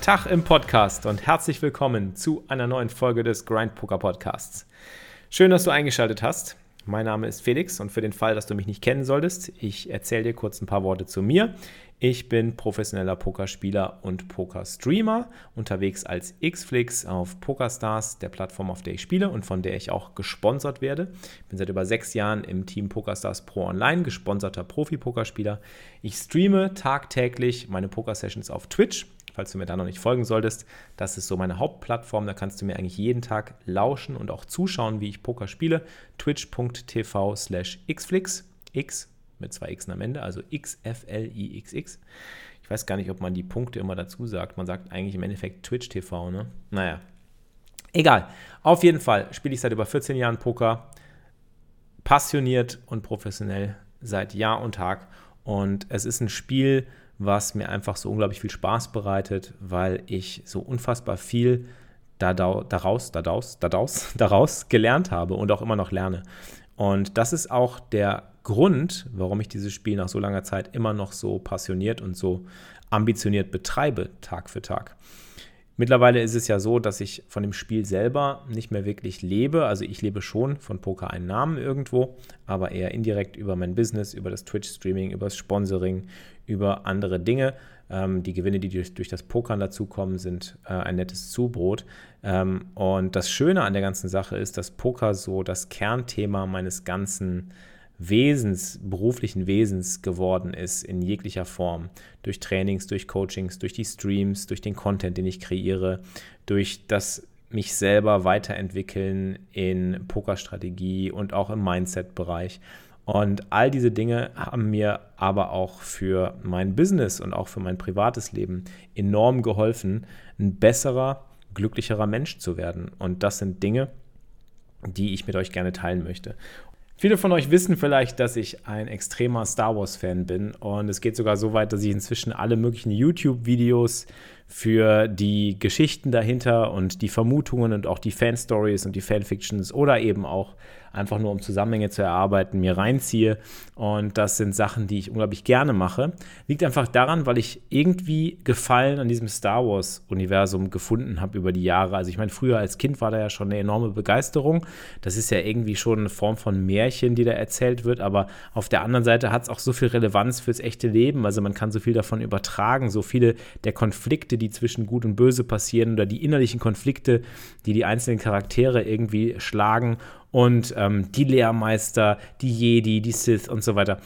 Tag im Podcast und herzlich willkommen zu einer neuen Folge des Grind Poker Podcasts. Schön, dass du eingeschaltet hast. Mein Name ist Felix und für den Fall, dass du mich nicht kennen solltest, ich erzähle dir kurz ein paar Worte zu mir. Ich bin professioneller Pokerspieler und Pokerstreamer, unterwegs als Xflix auf PokerStars, der Plattform, auf der ich spiele und von der ich auch gesponsert werde. Ich bin seit über sechs Jahren im Team PokerStars Pro Online, gesponserter Profi-Pokerspieler. Ich streame tagtäglich meine Poker-Sessions auf Twitch falls du mir da noch nicht folgen solltest. Das ist so meine Hauptplattform. Da kannst du mir eigentlich jeden Tag lauschen und auch zuschauen, wie ich Poker spiele. Twitch.tv slash xflix. X mit zwei X am Ende, also XFLIXX. Ich weiß gar nicht, ob man die Punkte immer dazu sagt. Man sagt eigentlich im Endeffekt Twitch TV, ne? Naja. Egal. Auf jeden Fall spiele ich seit über 14 Jahren Poker. Passioniert und professionell seit Jahr und Tag. Und es ist ein Spiel, was mir einfach so unglaublich viel Spaß bereitet, weil ich so unfassbar viel daraus, daraus, daraus, daraus gelernt habe und auch immer noch lerne. Und das ist auch der Grund, warum ich dieses Spiel nach so langer Zeit immer noch so passioniert und so ambitioniert betreibe, Tag für Tag. Mittlerweile ist es ja so, dass ich von dem Spiel selber nicht mehr wirklich lebe. Also ich lebe schon von Poker-Einnahmen irgendwo, aber eher indirekt über mein Business, über das Twitch-Streaming, über das Sponsoring, über andere Dinge. Ähm, die Gewinne, die durch, durch das Pokern dazukommen, sind äh, ein nettes Zubrot. Ähm, und das Schöne an der ganzen Sache ist, dass Poker so das Kernthema meines ganzen Wesens, beruflichen Wesens geworden ist in jeglicher Form. Durch Trainings, durch Coachings, durch die Streams, durch den Content, den ich kreiere, durch das mich selber weiterentwickeln in Pokerstrategie und auch im Mindset-Bereich. Und all diese Dinge haben mir aber auch für mein Business und auch für mein privates Leben enorm geholfen, ein besserer, glücklicherer Mensch zu werden. Und das sind Dinge, die ich mit euch gerne teilen möchte. Viele von euch wissen vielleicht, dass ich ein extremer Star Wars-Fan bin und es geht sogar so weit, dass ich inzwischen alle möglichen YouTube-Videos für die Geschichten dahinter und die Vermutungen und auch die Fan-Stories und die Fanfictions oder eben auch einfach nur um Zusammenhänge zu erarbeiten, mir reinziehe. Und das sind Sachen, die ich unglaublich gerne mache. Liegt einfach daran, weil ich irgendwie Gefallen an diesem Star Wars-Universum gefunden habe über die Jahre. Also ich meine, früher als Kind war da ja schon eine enorme Begeisterung. Das ist ja irgendwie schon eine Form von Märchen, die da erzählt wird. Aber auf der anderen Seite hat es auch so viel Relevanz fürs echte Leben. Also man kann so viel davon übertragen. So viele der Konflikte, die zwischen Gut und Böse passieren oder die innerlichen Konflikte, die die einzelnen Charaktere irgendwie schlagen und ähm, die Lehrmeister, die Jedi, die Sith und so weiter.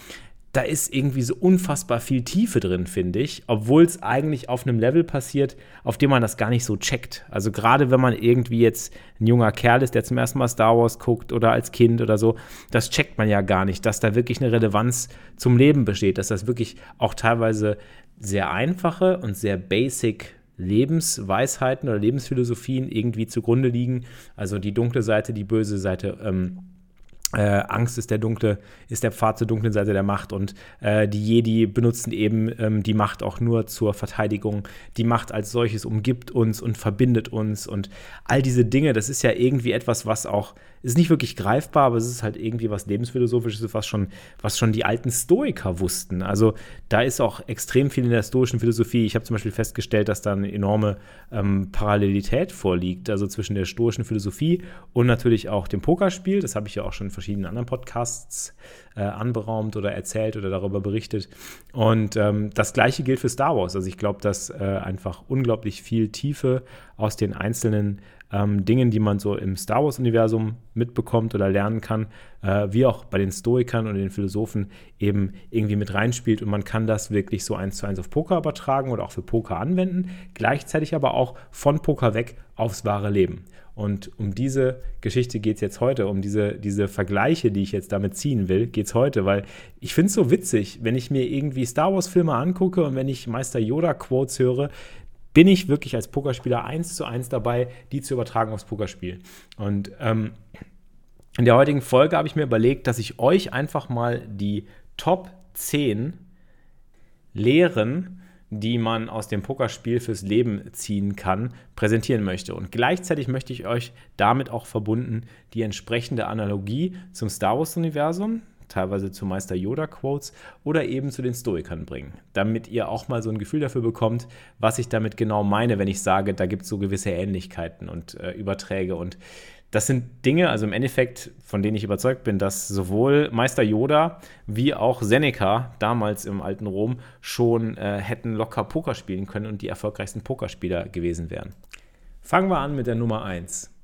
Da ist irgendwie so unfassbar viel Tiefe drin, finde ich, obwohl es eigentlich auf einem Level passiert, auf dem man das gar nicht so checkt. Also gerade wenn man irgendwie jetzt ein junger Kerl ist, der zum ersten Mal Star Wars guckt oder als Kind oder so, das checkt man ja gar nicht, dass da wirklich eine Relevanz zum Leben besteht, dass das wirklich auch teilweise sehr einfache und sehr basic Lebensweisheiten oder Lebensphilosophien irgendwie zugrunde liegen. Also die dunkle Seite, die böse Seite. Ähm, äh, Angst ist der dunkle, ist der Pfad zur dunklen Seite der Macht und äh, die Jedi benutzen eben ähm, die Macht auch nur zur Verteidigung. Die Macht als solches umgibt uns und verbindet uns und all diese Dinge, das ist ja irgendwie etwas, was auch ist nicht wirklich greifbar, aber es ist halt irgendwie was Lebensphilosophisches, was schon, was schon die alten Stoiker wussten. Also da ist auch extrem viel in der stoischen Philosophie. Ich habe zum Beispiel festgestellt, dass da eine enorme ähm, Parallelität vorliegt, also zwischen der stoischen Philosophie und natürlich auch dem Pokerspiel. Das habe ich ja auch schon in verschiedenen anderen Podcasts äh, anberaumt oder erzählt oder darüber berichtet. Und ähm, das gleiche gilt für Star Wars. Also ich glaube, dass äh, einfach unglaublich viel Tiefe aus den einzelnen ähm, Dingen, die man so im Star Wars-Universum mitbekommt oder lernen kann, äh, wie auch bei den Stoikern und den Philosophen eben irgendwie mit reinspielt. Und man kann das wirklich so eins zu eins auf Poker übertragen oder auch für Poker anwenden, gleichzeitig aber auch von Poker weg aufs wahre Leben. Und um diese Geschichte geht es jetzt heute, um diese, diese Vergleiche, die ich jetzt damit ziehen will, geht es heute, weil ich finde es so witzig, wenn ich mir irgendwie Star Wars-Filme angucke und wenn ich Meister Yoda-Quotes höre, bin ich wirklich als Pokerspieler eins zu eins dabei, die zu übertragen aufs Pokerspiel. Und ähm, in der heutigen Folge habe ich mir überlegt, dass ich euch einfach mal die Top 10 Lehren, die man aus dem Pokerspiel fürs Leben ziehen kann, präsentieren möchte. Und gleichzeitig möchte ich euch damit auch verbunden die entsprechende Analogie zum Star Wars-Universum, teilweise zu Meister Yoda-Quotes oder eben zu den Stoikern bringen, damit ihr auch mal so ein Gefühl dafür bekommt, was ich damit genau meine, wenn ich sage, da gibt es so gewisse Ähnlichkeiten und äh, Überträge. Und das sind Dinge, also im Endeffekt, von denen ich überzeugt bin, dass sowohl Meister Yoda wie auch Seneca damals im alten Rom schon äh, hätten locker Poker spielen können und die erfolgreichsten Pokerspieler gewesen wären. Fangen wir an mit der Nummer 1.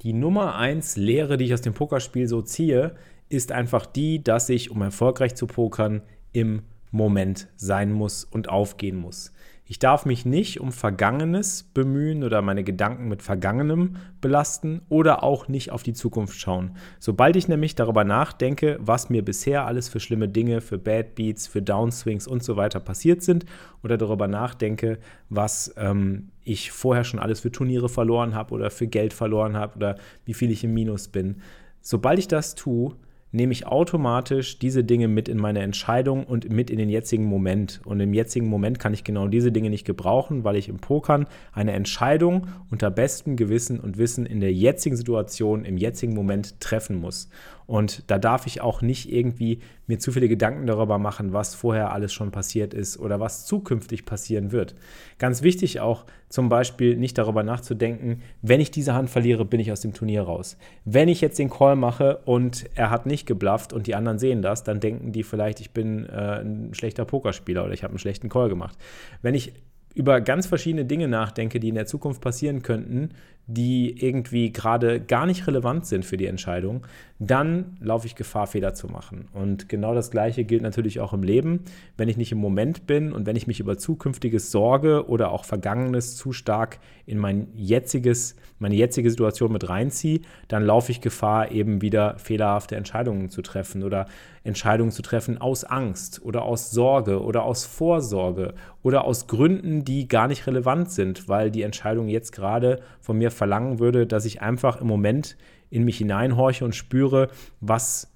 Die Nummer 1 Lehre, die ich aus dem Pokerspiel so ziehe, ist einfach die, dass ich, um erfolgreich zu pokern, im Moment sein muss und aufgehen muss. Ich darf mich nicht um Vergangenes bemühen oder meine Gedanken mit Vergangenem belasten oder auch nicht auf die Zukunft schauen. Sobald ich nämlich darüber nachdenke, was mir bisher alles für schlimme Dinge, für Bad Beats, für Downswings und so weiter passiert sind oder darüber nachdenke, was ähm, ich vorher schon alles für Turniere verloren habe oder für Geld verloren habe oder wie viel ich im Minus bin. Sobald ich das tue, nehme ich automatisch diese Dinge mit in meine Entscheidung und mit in den jetzigen Moment. Und im jetzigen Moment kann ich genau diese Dinge nicht gebrauchen, weil ich im Pokern eine Entscheidung unter bestem Gewissen und Wissen in der jetzigen Situation, im jetzigen Moment treffen muss. Und da darf ich auch nicht irgendwie mir zu viele Gedanken darüber machen, was vorher alles schon passiert ist oder was zukünftig passieren wird. Ganz wichtig auch zum Beispiel nicht darüber nachzudenken, wenn ich diese Hand verliere, bin ich aus dem Turnier raus. Wenn ich jetzt den Call mache und er hat nicht geblufft und die anderen sehen das, dann denken die vielleicht, ich bin äh, ein schlechter Pokerspieler oder ich habe einen schlechten Call gemacht. Wenn ich über ganz verschiedene Dinge nachdenke, die in der Zukunft passieren könnten, die irgendwie gerade gar nicht relevant sind für die Entscheidung, dann laufe ich Gefahr, Fehler zu machen. Und genau das Gleiche gilt natürlich auch im Leben. Wenn ich nicht im Moment bin und wenn ich mich über Zukünftiges sorge oder auch Vergangenes zu stark in mein jetziges, meine jetzige Situation mit reinziehe, dann laufe ich Gefahr, eben wieder fehlerhafte Entscheidungen zu treffen oder Entscheidungen zu treffen aus Angst oder aus Sorge oder aus Vorsorge oder aus Gründen, die gar nicht relevant sind, weil die Entscheidung jetzt gerade von mir verlangen würde, dass ich einfach im Moment in mich hineinhorche und spüre, was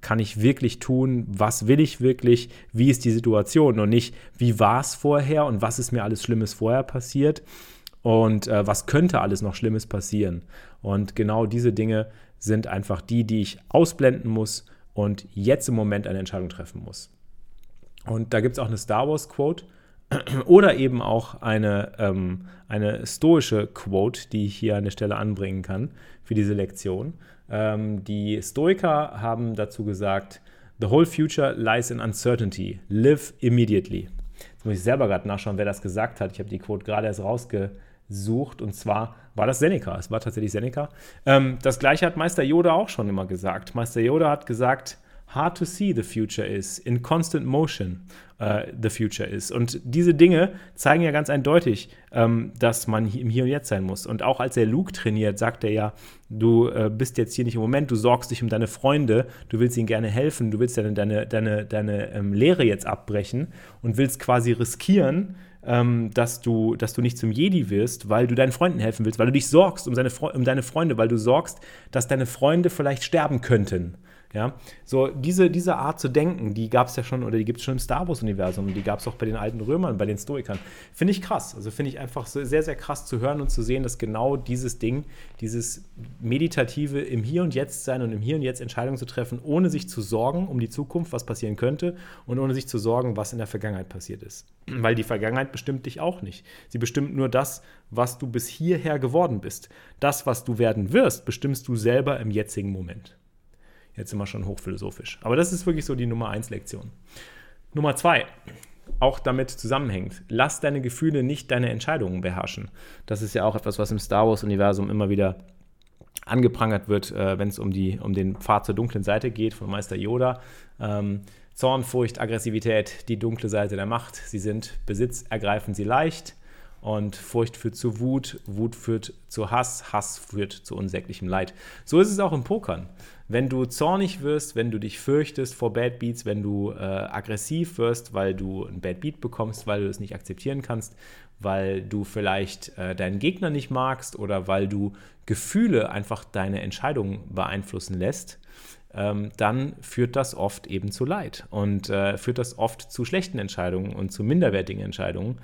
kann ich wirklich tun, was will ich wirklich, wie ist die Situation und nicht, wie war es vorher und was ist mir alles Schlimmes vorher passiert und äh, was könnte alles noch Schlimmes passieren. Und genau diese Dinge sind einfach die, die ich ausblenden muss und jetzt im Moment eine Entscheidung treffen muss. Und da gibt es auch eine Star Wars Quote, oder eben auch eine, ähm, eine stoische Quote, die ich hier an der Stelle anbringen kann für diese Lektion. Ähm, die Stoiker haben dazu gesagt, The whole future lies in uncertainty. Live immediately. Jetzt muss ich selber gerade nachschauen, wer das gesagt hat. Ich habe die Quote gerade erst rausgesucht und zwar war das Seneca. Es war tatsächlich Seneca. Ähm, das gleiche hat Meister Yoda auch schon immer gesagt. Meister Yoda hat gesagt, hard to see the future is, in constant motion uh, the future is. Und diese Dinge zeigen ja ganz eindeutig, ähm, dass man im Hier und Jetzt sein muss. Und auch als er Luke trainiert, sagt er ja, du äh, bist jetzt hier nicht im Moment, du sorgst dich um deine Freunde, du willst ihnen gerne helfen, du willst deine, deine, deine, deine ähm, Lehre jetzt abbrechen und willst quasi riskieren, ähm, dass, du, dass du nicht zum Jedi wirst, weil du deinen Freunden helfen willst, weil du dich sorgst um, seine, um deine Freunde, weil du sorgst, dass deine Freunde vielleicht sterben könnten. Ja, so diese, diese Art zu denken, die gab es ja schon oder die gibt es schon im Star Wars-Universum, die gab es auch bei den alten Römern, bei den Stoikern. Finde ich krass. Also finde ich einfach sehr, sehr krass zu hören und zu sehen, dass genau dieses Ding, dieses Meditative im Hier und Jetzt sein und im Hier und Jetzt Entscheidungen zu treffen, ohne sich zu sorgen um die Zukunft, was passieren könnte und ohne sich zu sorgen, was in der Vergangenheit passiert ist. Weil die Vergangenheit bestimmt dich auch nicht. Sie bestimmt nur das, was du bis hierher geworden bist. Das, was du werden wirst, bestimmst du selber im jetzigen Moment. Jetzt sind wir schon hochphilosophisch. Aber das ist wirklich so die Nummer 1 Lektion. Nummer 2, auch damit zusammenhängt. Lass deine Gefühle nicht deine Entscheidungen beherrschen. Das ist ja auch etwas, was im Star Wars-Universum immer wieder angeprangert wird, äh, wenn es um, um den Pfad zur dunklen Seite geht von Meister Yoda. Ähm, Zorn, Furcht, Aggressivität, die dunkle Seite der Macht. Sie sind Besitz, ergreifen sie leicht. Und Furcht führt zu Wut, Wut führt zu Hass, Hass führt zu unsäglichem Leid. So ist es auch im Pokern. Wenn du zornig wirst, wenn du dich fürchtest vor Bad Beats, wenn du äh, aggressiv wirst, weil du ein Bad Beat bekommst, weil du es nicht akzeptieren kannst, weil du vielleicht äh, deinen Gegner nicht magst oder weil du Gefühle einfach deine Entscheidungen beeinflussen lässt, ähm, dann führt das oft eben zu Leid und äh, führt das oft zu schlechten Entscheidungen und zu minderwertigen Entscheidungen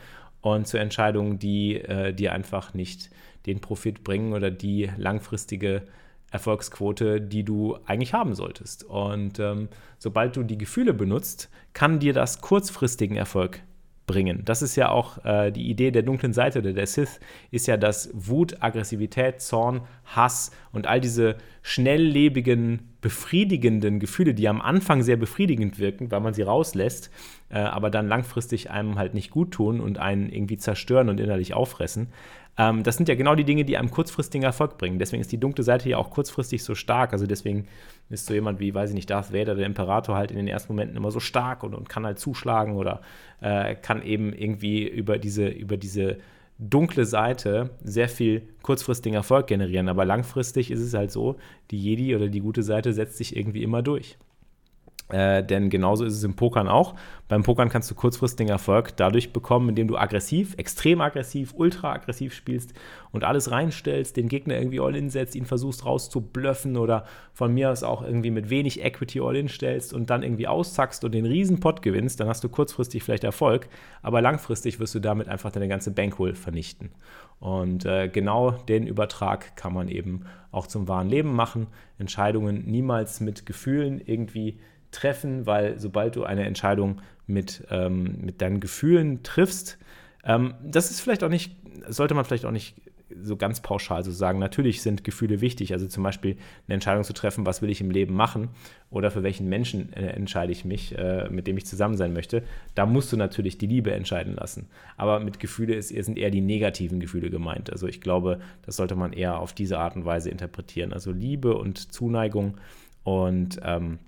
und zu Entscheidungen, die äh, dir einfach nicht den Profit bringen oder die langfristige Erfolgsquote, die du eigentlich haben solltest. Und ähm, sobald du die Gefühle benutzt, kann dir das kurzfristigen Erfolg bringen. Das ist ja auch äh, die Idee der dunklen Seite oder der Sith, ist ja, dass Wut, Aggressivität, Zorn, Hass und all diese schnelllebigen, befriedigenden Gefühle, die am Anfang sehr befriedigend wirken, weil man sie rauslässt, äh, aber dann langfristig einem halt nicht gut tun und einen irgendwie zerstören und innerlich auffressen, ähm, das sind ja genau die Dinge, die einem kurzfristigen Erfolg bringen. Deswegen ist die dunkle Seite ja auch kurzfristig so stark. Also deswegen ist so jemand wie, weiß ich nicht, Darth Vader, der Imperator, halt in den ersten Momenten immer so stark und, und kann halt zuschlagen oder äh, kann eben irgendwie über diese, über diese dunkle Seite sehr viel kurzfristigen Erfolg generieren. Aber langfristig ist es halt so, die Jedi oder die gute Seite setzt sich irgendwie immer durch. Äh, denn genauso ist es im Pokern auch. Beim Pokern kannst du kurzfristigen Erfolg dadurch bekommen, indem du aggressiv, extrem aggressiv, ultra aggressiv spielst und alles reinstellst, den Gegner irgendwie All-In setzt, ihn versuchst rauszublöffen oder von mir aus auch irgendwie mit wenig Equity All-In stellst und dann irgendwie auszackst und den riesen Pot gewinnst, dann hast du kurzfristig vielleicht Erfolg, aber langfristig wirst du damit einfach deine ganze Bankroll vernichten. Und äh, genau den Übertrag kann man eben auch zum wahren Leben machen. Entscheidungen niemals mit Gefühlen irgendwie treffen, weil sobald du eine Entscheidung mit, ähm, mit deinen Gefühlen triffst, ähm, das ist vielleicht auch nicht, sollte man vielleicht auch nicht so ganz pauschal so sagen. Natürlich sind Gefühle wichtig, also zum Beispiel eine Entscheidung zu treffen, was will ich im Leben machen oder für welchen Menschen äh, entscheide ich mich, äh, mit dem ich zusammen sein möchte. Da musst du natürlich die Liebe entscheiden lassen. Aber mit Gefühle ist, sind eher die negativen Gefühle gemeint. Also ich glaube, das sollte man eher auf diese Art und Weise interpretieren. Also Liebe und Zuneigung und ähm,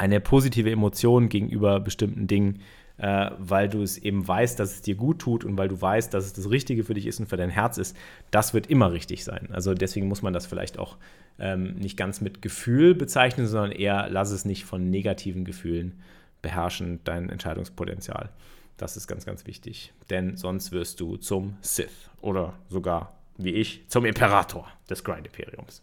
eine positive Emotion gegenüber bestimmten Dingen, äh, weil du es eben weißt, dass es dir gut tut und weil du weißt, dass es das Richtige für dich ist und für dein Herz ist, das wird immer richtig sein. Also deswegen muss man das vielleicht auch ähm, nicht ganz mit Gefühl bezeichnen, sondern eher lass es nicht von negativen Gefühlen beherrschen, dein Entscheidungspotenzial. Das ist ganz, ganz wichtig, denn sonst wirst du zum Sith oder sogar, wie ich, zum Imperator des Grind-Imperiums.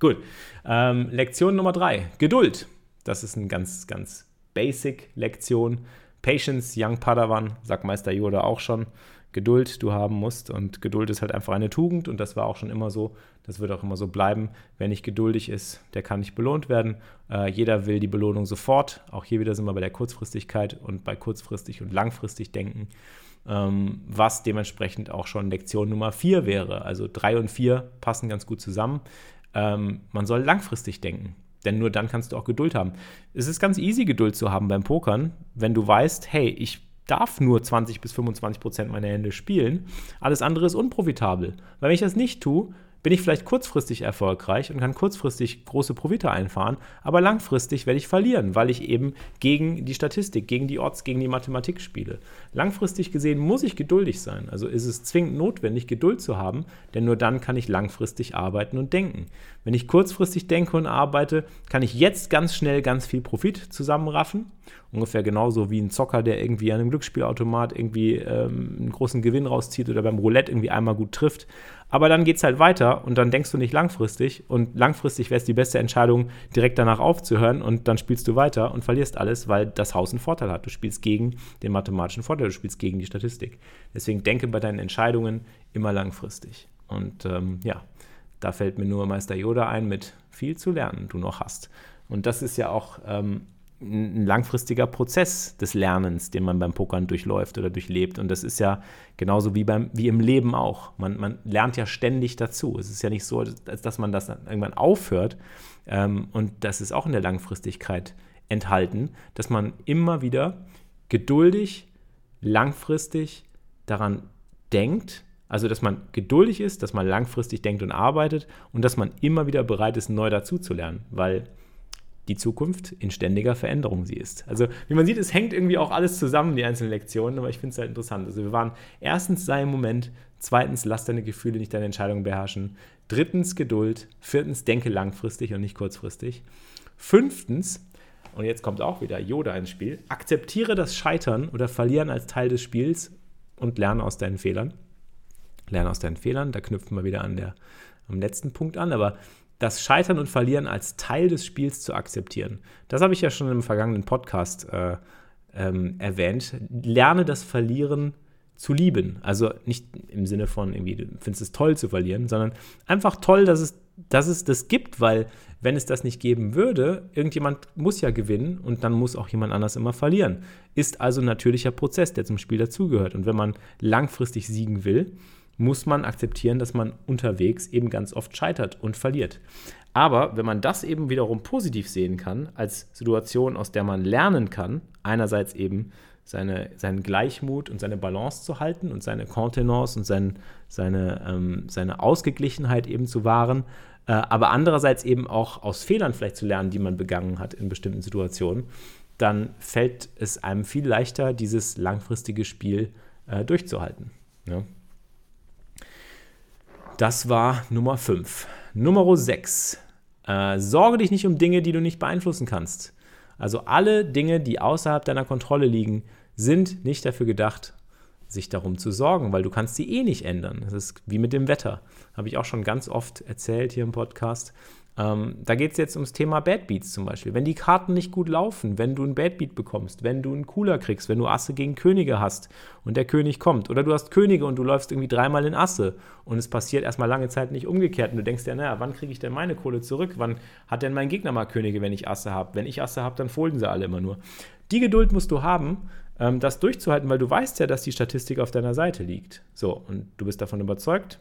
Gut, ähm, Lektion Nummer drei, Geduld. Das ist eine ganz, ganz basic Lektion. Patience, Young Padawan, sagt Meister Yoda auch schon. Geduld du haben musst. Und Geduld ist halt einfach eine Tugend und das war auch schon immer so. Das wird auch immer so bleiben. Wer nicht geduldig ist, der kann nicht belohnt werden. Äh, jeder will die Belohnung sofort. Auch hier wieder sind wir bei der Kurzfristigkeit und bei kurzfristig und langfristig denken. Ähm, was dementsprechend auch schon Lektion Nummer 4 wäre. Also 3 und 4 passen ganz gut zusammen. Ähm, man soll langfristig denken. Denn nur dann kannst du auch Geduld haben. Es ist ganz easy, Geduld zu haben beim Pokern, wenn du weißt, hey, ich darf nur 20 bis 25 Prozent meiner Hände spielen. Alles andere ist unprofitabel. Weil wenn ich das nicht tue, bin ich vielleicht kurzfristig erfolgreich und kann kurzfristig große Profite einfahren, aber langfristig werde ich verlieren, weil ich eben gegen die Statistik, gegen die Odds, gegen die Mathematik spiele. Langfristig gesehen muss ich geduldig sein, also ist es zwingend notwendig, Geduld zu haben, denn nur dann kann ich langfristig arbeiten und denken. Wenn ich kurzfristig denke und arbeite, kann ich jetzt ganz schnell ganz viel Profit zusammenraffen. Ungefähr genauso wie ein Zocker, der irgendwie an einem Glücksspielautomat irgendwie ähm, einen großen Gewinn rauszieht oder beim Roulette irgendwie einmal gut trifft. Aber dann geht es halt weiter und dann denkst du nicht langfristig. Und langfristig wäre es die beste Entscheidung, direkt danach aufzuhören und dann spielst du weiter und verlierst alles, weil das Haus einen Vorteil hat. Du spielst gegen den mathematischen Vorteil, du spielst gegen die Statistik. Deswegen denke bei deinen Entscheidungen immer langfristig. Und ähm, ja, da fällt mir nur Meister Yoda ein mit viel zu lernen, du noch hast. Und das ist ja auch ähm, ein langfristiger Prozess des Lernens, den man beim Pokern durchläuft oder durchlebt. Und das ist ja genauso wie, beim, wie im Leben auch. Man, man lernt ja ständig dazu. Es ist ja nicht so, dass, dass man das irgendwann aufhört. Ähm, und das ist auch in der Langfristigkeit enthalten, dass man immer wieder geduldig, langfristig daran denkt, also, dass man geduldig ist, dass man langfristig denkt und arbeitet und dass man immer wieder bereit ist, neu dazuzulernen, weil die Zukunft in ständiger Veränderung sie ist. Also, wie man sieht, es hängt irgendwie auch alles zusammen, die einzelnen Lektionen, aber ich finde es halt interessant. Also, wir waren erstens sei im Moment, zweitens lass deine Gefühle nicht deine Entscheidungen beherrschen, drittens Geduld, viertens denke langfristig und nicht kurzfristig, fünftens und jetzt kommt auch wieder Yoda ins Spiel. Akzeptiere das Scheitern oder Verlieren als Teil des Spiels und lerne aus deinen Fehlern lerne aus deinen Fehlern. Da knüpfen wir wieder an der, am letzten Punkt an. Aber das Scheitern und Verlieren als Teil des Spiels zu akzeptieren, das habe ich ja schon im vergangenen Podcast äh, ähm, erwähnt. Lerne das Verlieren zu lieben. Also nicht im Sinne von irgendwie, du findest es toll zu verlieren, sondern einfach toll, dass es dass es das gibt, weil wenn es das nicht geben würde, irgendjemand muss ja gewinnen und dann muss auch jemand anders immer verlieren. Ist also ein natürlicher Prozess, der zum Spiel dazugehört. Und wenn man langfristig siegen will, muss man akzeptieren, dass man unterwegs eben ganz oft scheitert und verliert. Aber wenn man das eben wiederum positiv sehen kann, als Situation, aus der man lernen kann, einerseits eben seine, seinen Gleichmut und seine Balance zu halten und seine Kontenance und sein, seine, ähm, seine Ausgeglichenheit eben zu wahren, äh, aber andererseits eben auch aus Fehlern vielleicht zu lernen, die man begangen hat in bestimmten Situationen, dann fällt es einem viel leichter, dieses langfristige Spiel äh, durchzuhalten. Ja. Das war Nummer 5. Nummer 6. Äh, sorge dich nicht um Dinge, die du nicht beeinflussen kannst. Also alle Dinge, die außerhalb deiner Kontrolle liegen, sind nicht dafür gedacht, sich darum zu sorgen, weil du kannst sie eh nicht ändern. Das ist wie mit dem Wetter. Habe ich auch schon ganz oft erzählt hier im Podcast. Ähm, da geht es jetzt ums Thema Bad Beats zum Beispiel. Wenn die Karten nicht gut laufen, wenn du einen Bad Beat bekommst, wenn du einen Cooler kriegst, wenn du Asse gegen Könige hast und der König kommt, oder du hast Könige und du läufst irgendwie dreimal in Asse und es passiert erstmal lange Zeit nicht umgekehrt und du denkst ja, naja, wann kriege ich denn meine Kohle zurück? Wann hat denn mein Gegner mal Könige, wenn ich Asse habe? Wenn ich Asse habe, dann folgen sie alle immer nur. Die Geduld musst du haben, ähm, das durchzuhalten, weil du weißt ja, dass die Statistik auf deiner Seite liegt. So, und du bist davon überzeugt.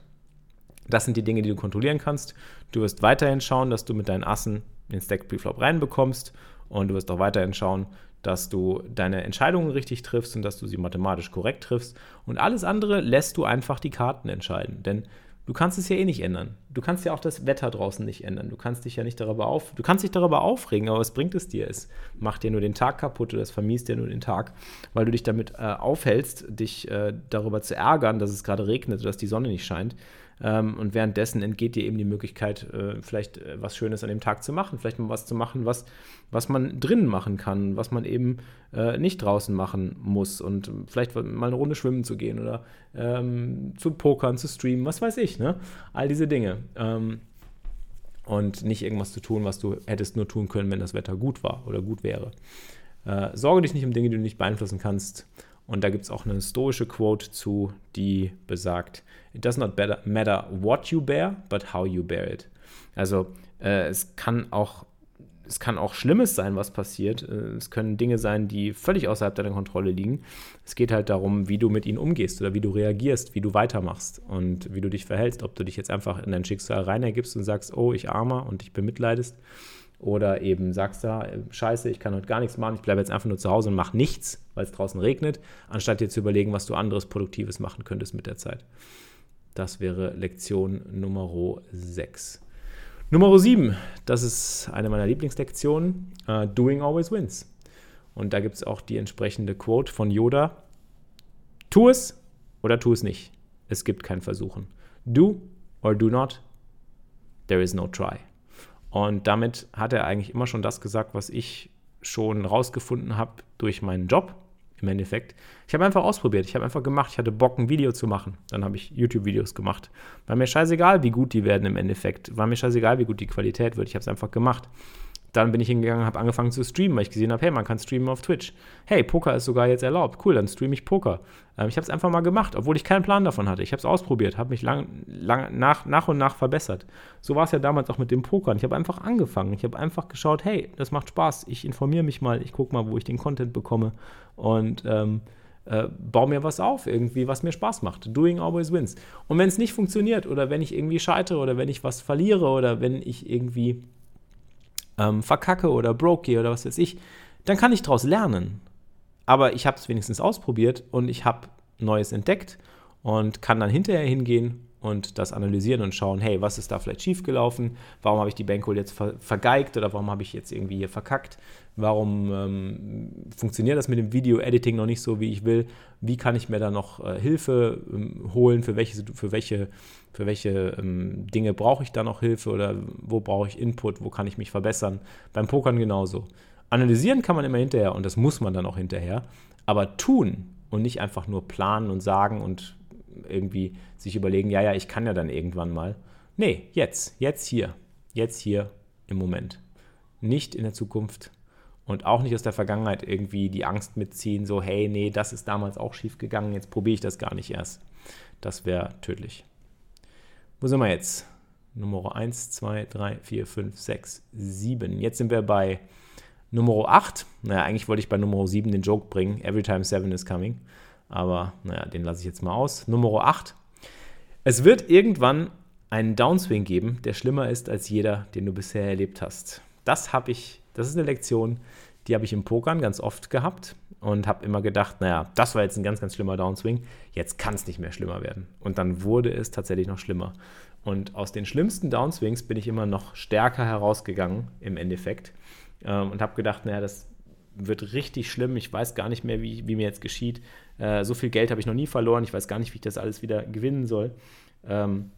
Das sind die Dinge, die du kontrollieren kannst. Du wirst weiterhin schauen, dass du mit deinen Assen den Stack Preflop reinbekommst und du wirst auch weiterhin schauen, dass du deine Entscheidungen richtig triffst und dass du sie mathematisch korrekt triffst. Und alles andere lässt du einfach die Karten entscheiden. Denn Du kannst es ja eh nicht ändern. Du kannst ja auch das Wetter draußen nicht ändern. Du kannst dich ja nicht darüber auf, du kannst dich darüber aufregen, aber was bringt es dir? Es macht dir nur den Tag kaputt oder es vermiest dir nur den Tag, weil du dich damit äh, aufhältst, dich äh, darüber zu ärgern, dass es gerade regnet oder dass die Sonne nicht scheint. Ähm, und währenddessen entgeht dir eben die Möglichkeit, äh, vielleicht äh, was Schönes an dem Tag zu machen, vielleicht mal was zu machen, was, was man drinnen machen kann, was man eben äh, nicht draußen machen muss und vielleicht mal eine Runde schwimmen zu gehen oder ähm, zu pokern, zu streamen, was weiß ich, ne? All diese Dinge. Ähm, und nicht irgendwas zu tun, was du hättest nur tun können, wenn das Wetter gut war oder gut wäre. Äh, sorge dich nicht um Dinge, die du nicht beeinflussen kannst. Und da gibt es auch eine stoische Quote zu, die besagt, It does not matter what you bear, but how you bear it. Also äh, es kann auch es kann auch Schlimmes sein, was passiert. Äh, es können Dinge sein, die völlig außerhalb deiner Kontrolle liegen. Es geht halt darum, wie du mit ihnen umgehst oder wie du reagierst, wie du weitermachst und wie du dich verhältst. Ob du dich jetzt einfach in dein Schicksal rein ergibst und sagst, oh, ich armer und dich bemitleidest oder eben sagst da, scheiße, ich kann heute gar nichts machen, ich bleibe jetzt einfach nur zu Hause und mache nichts, weil es draußen regnet, anstatt dir zu überlegen, was du anderes Produktives machen könntest mit der Zeit. Das wäre Lektion Nummer 6. Nummer 7, das ist eine meiner Lieblingslektionen, uh, Doing Always Wins. Und da gibt es auch die entsprechende Quote von Yoda. Tu es oder tu es nicht. Es gibt kein Versuchen. Do or do not. There is no try. Und damit hat er eigentlich immer schon das gesagt, was ich schon rausgefunden habe durch meinen Job im Endeffekt. Ich habe einfach ausprobiert, ich habe einfach gemacht, ich hatte Bock, ein Video zu machen. Dann habe ich YouTube-Videos gemacht. War mir scheißegal, wie gut die werden im Endeffekt. War mir scheißegal, wie gut die Qualität wird. Ich habe es einfach gemacht. Dann bin ich hingegangen, habe angefangen zu streamen, weil ich gesehen habe, hey, man kann streamen auf Twitch. Hey, Poker ist sogar jetzt erlaubt. Cool, dann streame ich Poker. Ähm, ich habe es einfach mal gemacht, obwohl ich keinen Plan davon hatte. Ich habe es ausprobiert, habe mich lang, lang, nach, nach und nach verbessert. So war es ja damals auch mit dem Pokern. Ich habe einfach angefangen. Ich habe einfach geschaut, hey, das macht Spaß. Ich informiere mich mal, ich gucke mal, wo ich den Content bekomme und ähm, äh, baue mir was auf, irgendwie, was mir Spaß macht. Doing always wins. Und wenn es nicht funktioniert oder wenn ich irgendwie scheitere oder wenn ich was verliere oder wenn ich irgendwie ähm, verkacke oder broke gehe oder was weiß ich, dann kann ich daraus lernen. Aber ich habe es wenigstens ausprobiert und ich habe Neues entdeckt und kann dann hinterher hingehen und das analysieren und schauen, hey, was ist da vielleicht schiefgelaufen? Warum habe ich die Bankroll jetzt ver vergeigt oder warum habe ich jetzt irgendwie hier verkackt? Warum ähm, funktioniert das mit dem Video-Editing noch nicht so, wie ich will? Wie kann ich mir da noch äh, Hilfe ähm, holen? Für welche, für welche, für welche ähm, Dinge brauche ich da noch Hilfe oder wo brauche ich Input? Wo kann ich mich verbessern? Beim Pokern genauso. Analysieren kann man immer hinterher und das muss man dann auch hinterher. Aber tun und nicht einfach nur planen und sagen und irgendwie sich überlegen, ja, ja, ich kann ja dann irgendwann mal. Nee, jetzt, jetzt hier, jetzt hier im Moment. Nicht in der Zukunft und auch nicht aus der Vergangenheit irgendwie die Angst mitziehen, so, hey, nee, das ist damals auch schief gegangen, jetzt probiere ich das gar nicht erst. Das wäre tödlich. Wo sind wir jetzt? Nummer 1, 2, 3, 4, 5, 6, 7. Jetzt sind wir bei Nummer 8. Naja, eigentlich wollte ich bei Nummer 7 den Joke bringen. Every time 7 is coming. Aber naja, den lasse ich jetzt mal aus. Nummer 8. Es wird irgendwann einen Downswing geben, der schlimmer ist als jeder, den du bisher erlebt hast. Das habe ich, das ist eine Lektion, die habe ich im Pokern ganz oft gehabt und habe immer gedacht, naja, das war jetzt ein ganz, ganz schlimmer Downswing, jetzt kann es nicht mehr schlimmer werden. Und dann wurde es tatsächlich noch schlimmer. Und aus den schlimmsten Downswings bin ich immer noch stärker herausgegangen im Endeffekt ähm, und habe gedacht, naja, das wird richtig schlimm. Ich weiß gar nicht mehr, wie, wie mir jetzt geschieht. Äh, so viel Geld habe ich noch nie verloren. Ich weiß gar nicht, wie ich das alles wieder gewinnen soll. Ähm,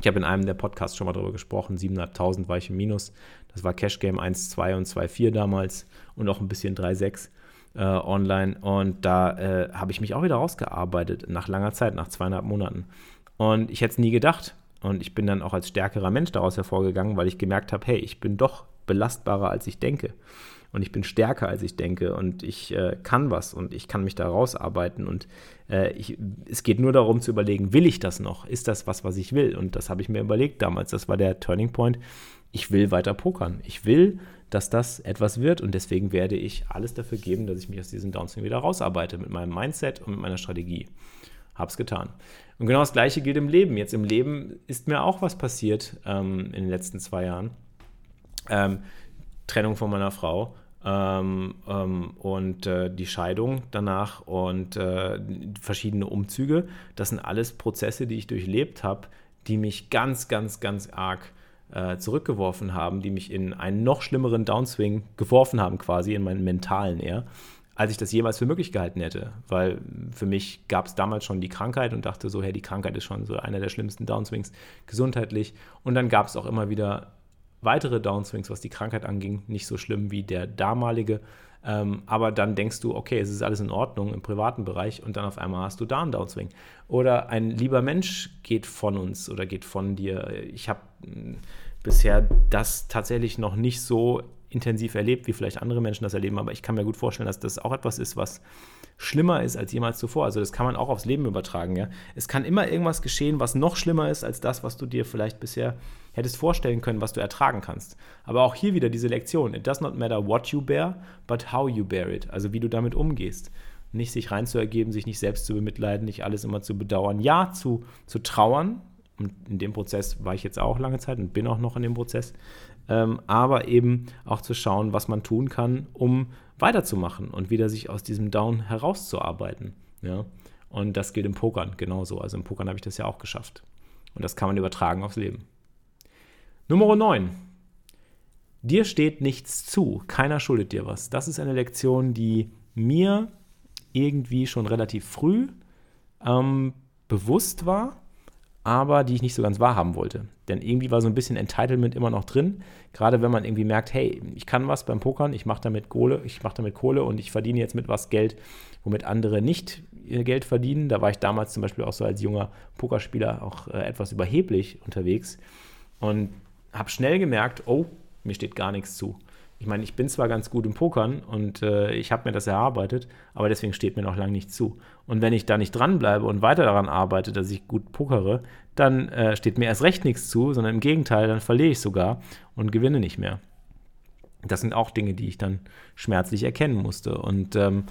ich habe in einem der Podcasts schon mal darüber gesprochen. 7.500 war ich im Minus. Das war Cash Game 1.2 und 2.4 damals und auch ein bisschen 3.6 äh, online. Und da äh, habe ich mich auch wieder rausgearbeitet nach langer Zeit, nach zweieinhalb Monaten. Und ich hätte es nie gedacht. Und ich bin dann auch als stärkerer Mensch daraus hervorgegangen, weil ich gemerkt habe, hey, ich bin doch belastbarer, als ich denke. Und ich bin stärker, als ich denke. Und ich äh, kann was und ich kann mich da rausarbeiten. Und äh, ich, es geht nur darum zu überlegen, will ich das noch? Ist das was, was ich will? Und das habe ich mir überlegt damals. Das war der Turning Point. Ich will weiter pokern. Ich will, dass das etwas wird. Und deswegen werde ich alles dafür geben, dass ich mich aus diesem Downswing wieder rausarbeite. Mit meinem Mindset und mit meiner Strategie. Hab's getan. Und genau das Gleiche gilt im Leben. Jetzt im Leben ist mir auch was passiert ähm, in den letzten zwei Jahren. Ähm, Trennung von meiner Frau ähm, ähm, und äh, die Scheidung danach und äh, verschiedene Umzüge. Das sind alles Prozesse, die ich durchlebt habe, die mich ganz, ganz, ganz arg äh, zurückgeworfen haben, die mich in einen noch schlimmeren Downswing geworfen haben, quasi in meinen mentalen eher als ich das jemals für möglich gehalten hätte. Weil für mich gab es damals schon die Krankheit und dachte so, hey, die Krankheit ist schon so einer der schlimmsten Downswings gesundheitlich. Und dann gab es auch immer wieder weitere Downswings, was die Krankheit anging, nicht so schlimm wie der damalige. Ähm, aber dann denkst du, okay, es ist alles in Ordnung im privaten Bereich und dann auf einmal hast du da einen Downswing. Oder ein lieber Mensch geht von uns oder geht von dir. Ich habe hm, bisher das tatsächlich noch nicht so intensiv erlebt, wie vielleicht andere Menschen das erleben, aber ich kann mir gut vorstellen, dass das auch etwas ist, was schlimmer ist als jemals zuvor. Also das kann man auch aufs Leben übertragen. Ja? Es kann immer irgendwas geschehen, was noch schlimmer ist als das, was du dir vielleicht bisher hättest vorstellen können, was du ertragen kannst. Aber auch hier wieder diese Lektion. It does not matter what you bear, but how you bear it. Also wie du damit umgehst. Nicht sich reinzuergeben, sich nicht selbst zu bemitleiden, nicht alles immer zu bedauern. Ja, zu, zu trauern. Und in dem Prozess war ich jetzt auch lange Zeit und bin auch noch in dem Prozess ähm, aber eben auch zu schauen, was man tun kann, um weiterzumachen und wieder sich aus diesem Down herauszuarbeiten. Ja? Und das gilt im Pokern genauso. Also im Pokern habe ich das ja auch geschafft. Und das kann man übertragen aufs Leben. Nummer 9. Dir steht nichts zu. Keiner schuldet dir was. Das ist eine Lektion, die mir irgendwie schon relativ früh ähm, bewusst war aber die ich nicht so ganz wahrhaben wollte. Denn irgendwie war so ein bisschen Entitlement immer noch drin, gerade wenn man irgendwie merkt, hey, ich kann was beim Pokern, ich mache damit Kohle, ich mache damit Kohle und ich verdiene jetzt mit was Geld, womit andere nicht ihr Geld verdienen. Da war ich damals zum Beispiel auch so als junger Pokerspieler auch äh, etwas überheblich unterwegs und habe schnell gemerkt, oh, mir steht gar nichts zu ich meine, ich bin zwar ganz gut im Pokern und äh, ich habe mir das erarbeitet, aber deswegen steht mir noch lange nicht zu. Und wenn ich da nicht dranbleibe und weiter daran arbeite, dass ich gut pokere, dann äh, steht mir erst recht nichts zu, sondern im Gegenteil, dann verliere ich sogar und gewinne nicht mehr. Das sind auch Dinge, die ich dann schmerzlich erkennen musste. Und ähm,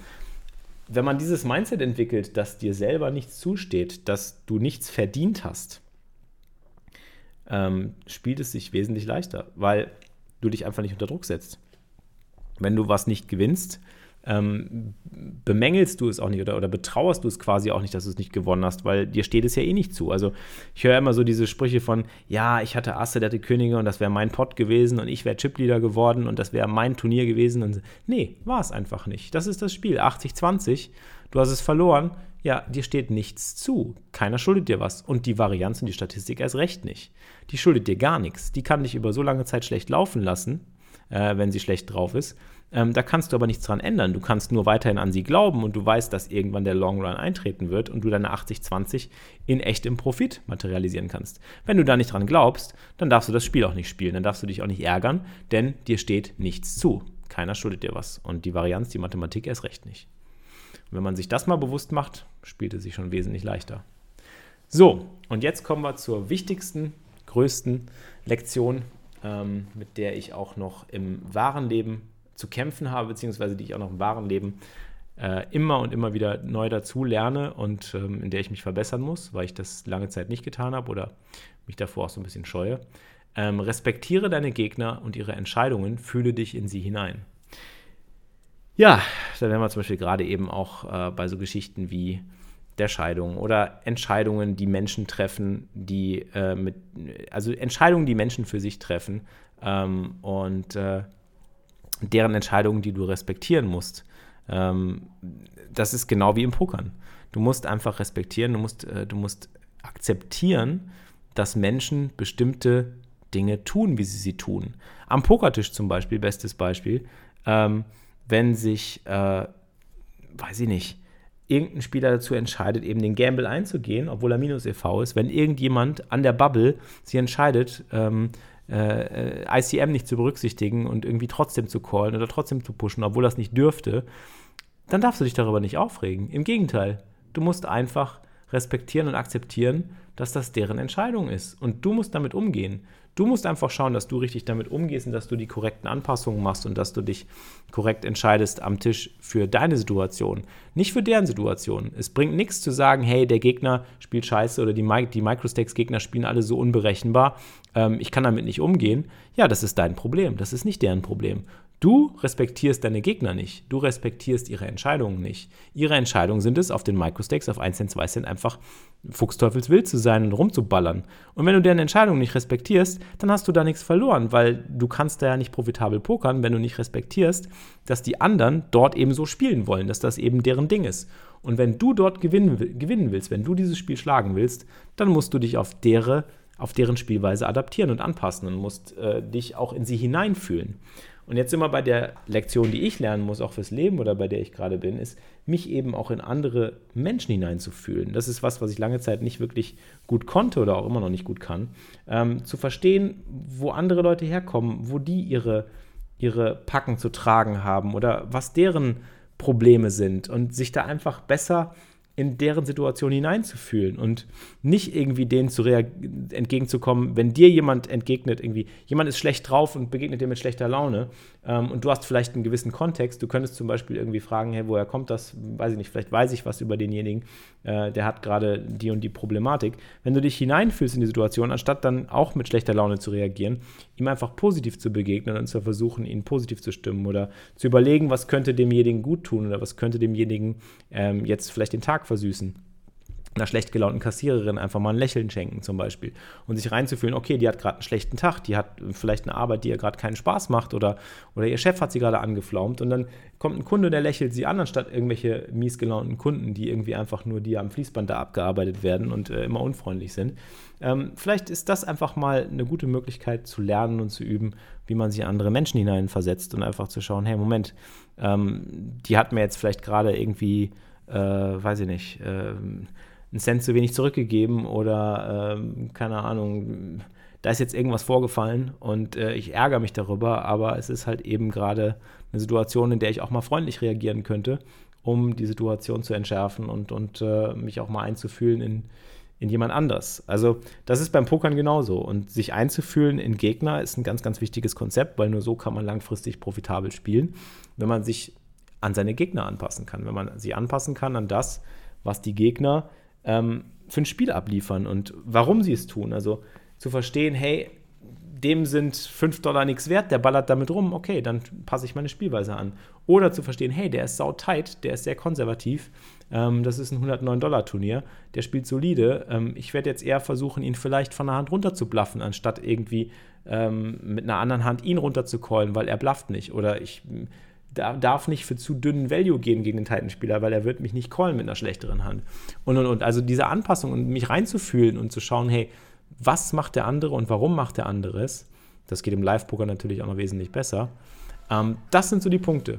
wenn man dieses Mindset entwickelt, dass dir selber nichts zusteht, dass du nichts verdient hast, ähm, spielt es sich wesentlich leichter, weil du dich einfach nicht unter Druck setzt. Wenn du was nicht gewinnst, ähm, bemängelst du es auch nicht oder, oder betrauerst du es quasi auch nicht, dass du es nicht gewonnen hast, weil dir steht es ja eh nicht zu. Also ich höre immer so diese Sprüche von, ja, ich hatte Asse der Könige und das wäre mein Pot gewesen und ich wäre Chipleader geworden und das wäre mein Turnier gewesen. Und nee, war es einfach nicht. Das ist das Spiel. 80-20, du hast es verloren. Ja, dir steht nichts zu. Keiner schuldet dir was. Und die Varianz und die Statistik erst recht nicht. Die schuldet dir gar nichts. Die kann dich über so lange Zeit schlecht laufen lassen, äh, wenn sie schlecht drauf ist. Ähm, da kannst du aber nichts dran ändern. Du kannst nur weiterhin an sie glauben und du weißt, dass irgendwann der Long Run eintreten wird und du deine 80-20 in echtem Profit materialisieren kannst. Wenn du da nicht dran glaubst, dann darfst du das Spiel auch nicht spielen. Dann darfst du dich auch nicht ärgern, denn dir steht nichts zu. Keiner schuldet dir was. Und die Varianz, die Mathematik erst recht nicht. Wenn man sich das mal bewusst macht, spielt es sich schon wesentlich leichter. So, und jetzt kommen wir zur wichtigsten größten Lektion, ähm, mit der ich auch noch im wahren Leben zu kämpfen habe, beziehungsweise die ich auch noch im wahren Leben äh, immer und immer wieder neu dazu lerne und ähm, in der ich mich verbessern muss, weil ich das lange Zeit nicht getan habe oder mich davor auch so ein bisschen scheue. Ähm, respektiere deine Gegner und ihre Entscheidungen, fühle dich in sie hinein. Ja, da wären wir zum Beispiel gerade eben auch äh, bei so Geschichten wie der Scheidung oder Entscheidungen, die Menschen treffen, die äh, mit, also Entscheidungen, die Menschen für sich treffen ähm, und äh, deren Entscheidungen, die du respektieren musst. Ähm, das ist genau wie im Pokern. Du musst einfach respektieren, du musst, äh, du musst akzeptieren, dass Menschen bestimmte Dinge tun, wie sie sie tun. Am Pokertisch zum Beispiel, bestes Beispiel, ähm, wenn sich, äh, weiß ich nicht, irgendein Spieler dazu entscheidet, eben den Gamble einzugehen, obwohl er minus EV ist, wenn irgendjemand an der Bubble sich entscheidet, ähm, äh, ICM nicht zu berücksichtigen und irgendwie trotzdem zu callen oder trotzdem zu pushen, obwohl das nicht dürfte, dann darfst du dich darüber nicht aufregen. Im Gegenteil, du musst einfach respektieren und akzeptieren, dass das deren Entscheidung ist. Und du musst damit umgehen. Du musst einfach schauen, dass du richtig damit umgehst und dass du die korrekten Anpassungen machst und dass du dich korrekt entscheidest am Tisch für deine Situation, nicht für deren Situation. Es bringt nichts zu sagen, hey, der Gegner spielt scheiße oder die, die Microstakes-Gegner spielen alle so unberechenbar, ähm, ich kann damit nicht umgehen. Ja, das ist dein Problem, das ist nicht deren Problem. Du respektierst deine Gegner nicht. Du respektierst ihre Entscheidungen nicht. Ihre Entscheidungen sind es, auf den Microstakes auf 1 Cent, 2 Cent einfach fuchsteufelswild zu sein und rumzuballern. Und wenn du deren Entscheidungen nicht respektierst, dann hast du da nichts verloren, weil du kannst da ja nicht profitabel pokern, wenn du nicht respektierst, dass die anderen dort eben so spielen wollen, dass das eben deren Ding ist. Und wenn du dort gewinnen, gewinnen willst, wenn du dieses Spiel schlagen willst, dann musst du dich auf deren, auf deren Spielweise adaptieren und anpassen und musst äh, dich auch in sie hineinfühlen. Und jetzt sind wir bei der Lektion, die ich lernen muss, auch fürs Leben oder bei der ich gerade bin, ist, mich eben auch in andere Menschen hineinzufühlen. Das ist was, was ich lange Zeit nicht wirklich gut konnte oder auch immer noch nicht gut kann. Ähm, zu verstehen, wo andere Leute herkommen, wo die ihre, ihre Packen zu tragen haben oder was deren Probleme sind und sich da einfach besser in deren Situation hineinzufühlen und nicht irgendwie denen zu entgegenzukommen, wenn dir jemand entgegnet, irgendwie, jemand ist schlecht drauf und begegnet dir mit schlechter Laune ähm, und du hast vielleicht einen gewissen Kontext. Du könntest zum Beispiel irgendwie fragen, hey, woher kommt das? Weiß ich nicht, vielleicht weiß ich was über denjenigen, äh, der hat gerade die und die Problematik. Wenn du dich hineinfühlst in die Situation, anstatt dann auch mit schlechter Laune zu reagieren, ihm einfach positiv zu begegnen und zu versuchen, ihn positiv zu stimmen oder zu überlegen, was könnte demjenigen gut tun oder was könnte demjenigen ähm, jetzt vielleicht den Tag versüßen einer schlecht gelaunten Kassiererin einfach mal ein Lächeln schenken zum Beispiel und sich reinzufühlen, okay, die hat gerade einen schlechten Tag, die hat vielleicht eine Arbeit, die ihr gerade keinen Spaß macht oder, oder ihr Chef hat sie gerade angeflaumt und dann kommt ein Kunde, der lächelt sie an, anstatt irgendwelche mies gelaunten Kunden, die irgendwie einfach nur die am Fließband da abgearbeitet werden und äh, immer unfreundlich sind. Ähm, vielleicht ist das einfach mal eine gute Möglichkeit zu lernen und zu üben, wie man sich andere Menschen hineinversetzt und einfach zu schauen, hey, Moment, ähm, die hat mir jetzt vielleicht gerade irgendwie, äh, weiß ich nicht, äh, einen Cent zu wenig zurückgegeben oder ähm, keine Ahnung, da ist jetzt irgendwas vorgefallen und äh, ich ärgere mich darüber, aber es ist halt eben gerade eine Situation, in der ich auch mal freundlich reagieren könnte, um die Situation zu entschärfen und, und äh, mich auch mal einzufühlen in, in jemand anders. Also das ist beim Pokern genauso. Und sich einzufühlen in Gegner ist ein ganz, ganz wichtiges Konzept, weil nur so kann man langfristig profitabel spielen, wenn man sich an seine Gegner anpassen kann, wenn man sie anpassen kann an das, was die Gegner ähm, für ein Spiel abliefern und warum sie es tun. Also zu verstehen, hey, dem sind 5 Dollar nichts wert, der ballert damit rum, okay, dann passe ich meine Spielweise an. Oder zu verstehen, hey, der ist sautight, der ist sehr konservativ, ähm, das ist ein 109-Dollar-Turnier, der spielt solide. Ähm, ich werde jetzt eher versuchen, ihn vielleicht von der Hand runter zu bluffen, anstatt irgendwie ähm, mit einer anderen Hand ihn runter zu callen, weil er blufft nicht. Oder ich darf nicht für zu dünnen Value gehen gegen den Titan-Spieler, weil er wird mich nicht callen mit einer schlechteren Hand. Und, und, und. Also diese Anpassung und mich reinzufühlen und zu schauen, hey, was macht der andere und warum macht der andere es, das geht im Live-Poker natürlich auch noch wesentlich besser. Ähm, das sind so die Punkte.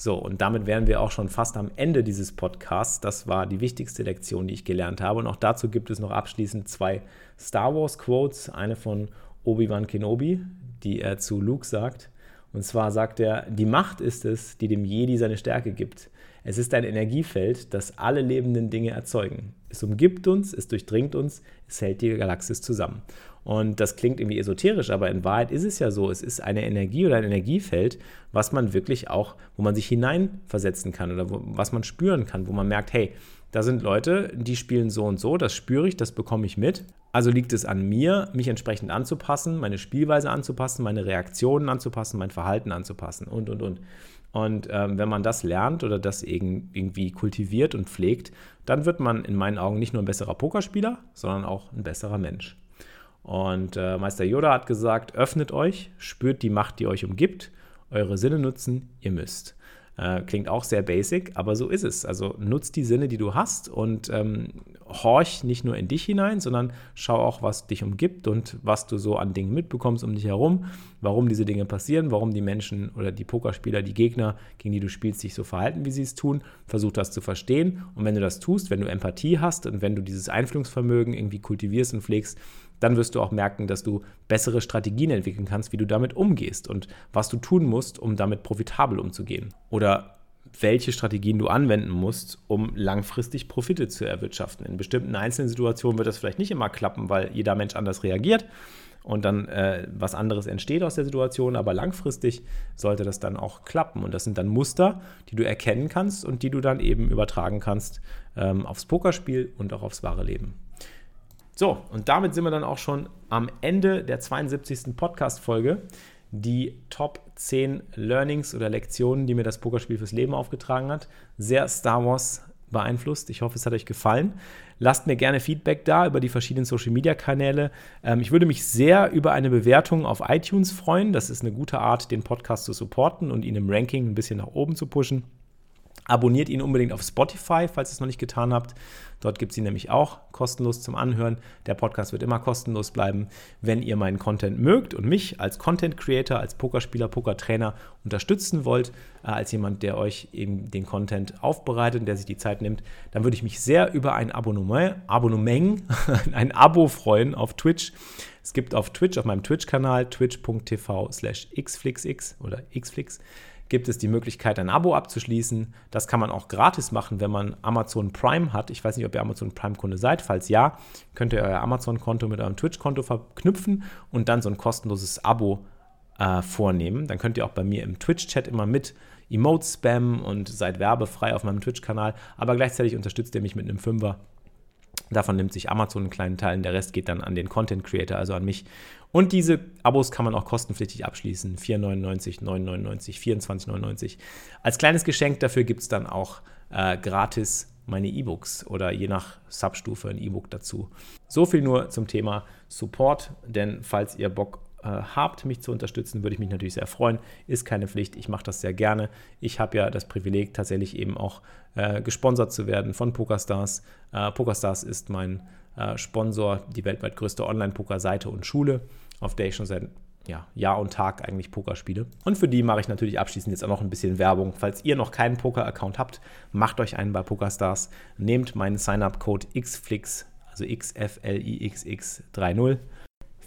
So, und damit wären wir auch schon fast am Ende dieses Podcasts. Das war die wichtigste Lektion, die ich gelernt habe. Und auch dazu gibt es noch abschließend zwei Star Wars Quotes. Eine von Obi-Wan Kenobi, die er zu Luke sagt. Und zwar sagt er, die Macht ist es, die dem Jedi seine Stärke gibt. Es ist ein Energiefeld, das alle lebenden Dinge erzeugen. Es umgibt uns, es durchdringt uns, es hält die Galaxis zusammen. Und das klingt irgendwie esoterisch, aber in Wahrheit ist es ja so. Es ist eine Energie oder ein Energiefeld, was man wirklich auch, wo man sich hineinversetzen kann oder wo, was man spüren kann, wo man merkt, hey, da sind Leute, die spielen so und so, das spüre ich, das bekomme ich mit. Also liegt es an mir, mich entsprechend anzupassen, meine Spielweise anzupassen, meine Reaktionen anzupassen, mein Verhalten anzupassen und, und, und. Und ähm, wenn man das lernt oder das irgendwie kultiviert und pflegt, dann wird man in meinen Augen nicht nur ein besserer Pokerspieler, sondern auch ein besserer Mensch. Und äh, Meister Yoda hat gesagt, öffnet euch, spürt die Macht, die euch umgibt, eure Sinne nutzen, ihr müsst. Äh, klingt auch sehr basic, aber so ist es. Also nutzt die Sinne, die du hast und ähm, horch nicht nur in dich hinein, sondern schau auch, was dich umgibt und was du so an Dingen mitbekommst um dich herum, warum diese Dinge passieren, warum die Menschen oder die Pokerspieler, die Gegner, gegen die du spielst, sich so verhalten, wie sie es tun. Versuch das zu verstehen. Und wenn du das tust, wenn du Empathie hast und wenn du dieses Einfühlungsvermögen irgendwie kultivierst und pflegst, dann wirst du auch merken, dass du bessere Strategien entwickeln kannst, wie du damit umgehst und was du tun musst, um damit profitabel umzugehen. Oder welche Strategien du anwenden musst, um langfristig Profite zu erwirtschaften. In bestimmten einzelnen Situationen wird das vielleicht nicht immer klappen, weil jeder Mensch anders reagiert und dann äh, was anderes entsteht aus der Situation, aber langfristig sollte das dann auch klappen. Und das sind dann Muster, die du erkennen kannst und die du dann eben übertragen kannst ähm, aufs Pokerspiel und auch aufs wahre Leben. So, und damit sind wir dann auch schon am Ende der 72. Podcast-Folge. Die Top 10 Learnings oder Lektionen, die mir das Pokerspiel fürs Leben aufgetragen hat. Sehr Star Wars beeinflusst. Ich hoffe, es hat euch gefallen. Lasst mir gerne Feedback da über die verschiedenen Social Media Kanäle. Ähm, ich würde mich sehr über eine Bewertung auf iTunes freuen. Das ist eine gute Art, den Podcast zu supporten und ihn im Ranking ein bisschen nach oben zu pushen. Abonniert ihn unbedingt auf Spotify, falls ihr es noch nicht getan habt. Dort gibt es ihn nämlich auch kostenlos zum Anhören. Der Podcast wird immer kostenlos bleiben. Wenn ihr meinen Content mögt und mich als Content Creator, als Pokerspieler, Pokertrainer unterstützen wollt, äh, als jemand, der euch eben den Content aufbereitet und der sich die Zeit nimmt, dann würde ich mich sehr über ein Abonnement, Abonnement ein Abo freuen auf Twitch. Es gibt auf Twitch, auf meinem Twitch-Kanal, twitch.tv slash xflixx oder xflix, gibt es die Möglichkeit, ein Abo abzuschließen. Das kann man auch gratis machen, wenn man Amazon Prime hat. Ich weiß nicht, ob ihr Amazon Prime-Kunde seid. Falls ja, könnt ihr euer Amazon-Konto mit eurem Twitch-Konto verknüpfen und dann so ein kostenloses Abo äh, vornehmen. Dann könnt ihr auch bei mir im Twitch-Chat immer mit Emotes spammen und seid werbefrei auf meinem Twitch-Kanal. Aber gleichzeitig unterstützt ihr mich mit einem Fünfer Davon nimmt sich Amazon einen kleinen Teil und der Rest geht dann an den Content Creator, also an mich. Und diese Abos kann man auch kostenpflichtig abschließen. 4,99, 9,99, 24,99. Als kleines Geschenk dafür gibt es dann auch äh, gratis meine E-Books oder je nach Substufe ein E-Book dazu. So viel nur zum Thema Support, denn falls ihr Bock äh, habt, mich zu unterstützen, würde ich mich natürlich sehr freuen. Ist keine Pflicht, ich mache das sehr gerne. Ich habe ja das Privileg, tatsächlich eben auch äh, gesponsert zu werden von PokerStars. Äh, PokerStars ist mein äh, Sponsor, die weltweit größte Online-Poker-Seite und Schule, auf der ich schon seit ja, Jahr und Tag eigentlich Poker spiele. Und für die mache ich natürlich abschließend jetzt auch noch ein bisschen Werbung. Falls ihr noch keinen Poker-Account habt, macht euch einen bei PokerStars. Nehmt meinen Sign-up-Code XFlix, also XFLIXX30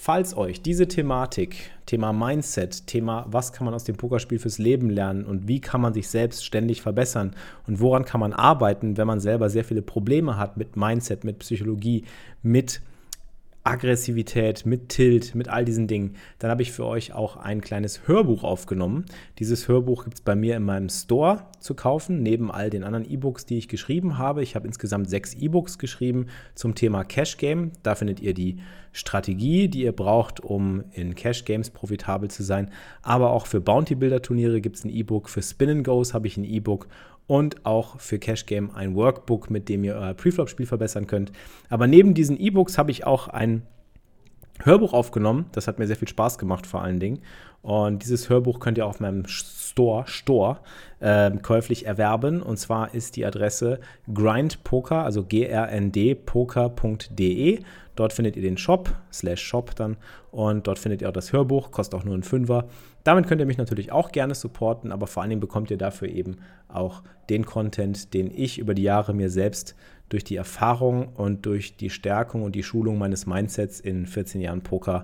Falls euch diese Thematik, Thema Mindset, Thema, was kann man aus dem Pokerspiel fürs Leben lernen und wie kann man sich selbst ständig verbessern und woran kann man arbeiten, wenn man selber sehr viele Probleme hat mit Mindset, mit Psychologie, mit Aggressivität, mit Tilt, mit all diesen Dingen, dann habe ich für euch auch ein kleines Hörbuch aufgenommen. Dieses Hörbuch gibt es bei mir in meinem Store zu kaufen, neben all den anderen E-Books, die ich geschrieben habe. Ich habe insgesamt sechs E-Books geschrieben zum Thema Cash Game. Da findet ihr die Strategie, die ihr braucht, um in Cash Games profitabel zu sein. Aber auch für Bounty Builder Turniere gibt es ein E-Book. Für Spin Goes habe ich ein E-Book und auch für Cash Game ein Workbook, mit dem ihr euer Preflop-Spiel verbessern könnt. Aber neben diesen E-Books habe ich auch ein Hörbuch aufgenommen. Das hat mir sehr viel Spaß gemacht, vor allen Dingen. Und dieses Hörbuch könnt ihr auf meinem Store, Store äh, käuflich erwerben. Und zwar ist die Adresse grindpoker, also grndpoker.de. Dort findet ihr den Shop, slash Shop dann. Und dort findet ihr auch das Hörbuch, kostet auch nur einen Fünfer. Damit könnt ihr mich natürlich auch gerne supporten, aber vor allen Dingen bekommt ihr dafür eben auch den Content, den ich über die Jahre mir selbst durch die Erfahrung und durch die Stärkung und die Schulung meines Mindsets in 14 Jahren Poker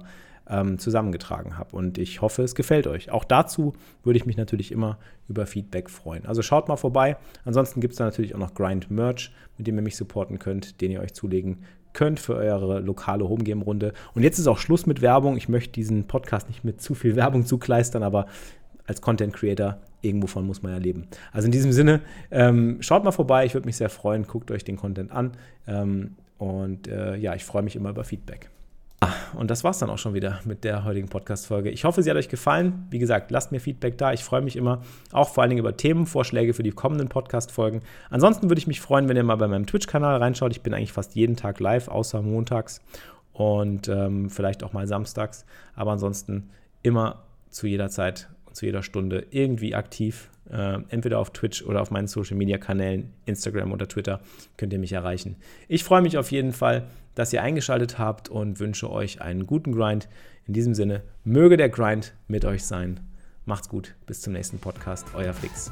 ähm, zusammengetragen habe. Und ich hoffe, es gefällt euch. Auch dazu würde ich mich natürlich immer über Feedback freuen. Also schaut mal vorbei. Ansonsten gibt es da natürlich auch noch Grind Merch, mit dem ihr mich supporten könnt, den ihr euch zulegen könnt für eure lokale Homegame-Runde. Und jetzt ist auch Schluss mit Werbung. Ich möchte diesen Podcast nicht mit zu viel Werbung zukleistern, aber als Content Creator irgendwo von muss man ja leben. Also in diesem Sinne, ähm, schaut mal vorbei, ich würde mich sehr freuen, guckt euch den Content an ähm, und äh, ja, ich freue mich immer über Feedback. Ah, und das war es dann auch schon wieder mit der heutigen Podcast-Folge. Ich hoffe, sie hat euch gefallen. Wie gesagt, lasst mir Feedback da. Ich freue mich immer, auch vor allen Dingen über Themenvorschläge für die kommenden Podcast-Folgen. Ansonsten würde ich mich freuen, wenn ihr mal bei meinem Twitch-Kanal reinschaut. Ich bin eigentlich fast jeden Tag live, außer montags und ähm, vielleicht auch mal samstags. Aber ansonsten immer zu jeder Zeit zu jeder Stunde irgendwie aktiv. Äh, entweder auf Twitch oder auf meinen Social Media Kanälen, Instagram oder Twitter, könnt ihr mich erreichen. Ich freue mich auf jeden Fall, dass ihr eingeschaltet habt und wünsche euch einen guten Grind. In diesem Sinne, möge der Grind mit euch sein. Macht's gut, bis zum nächsten Podcast, euer Flix.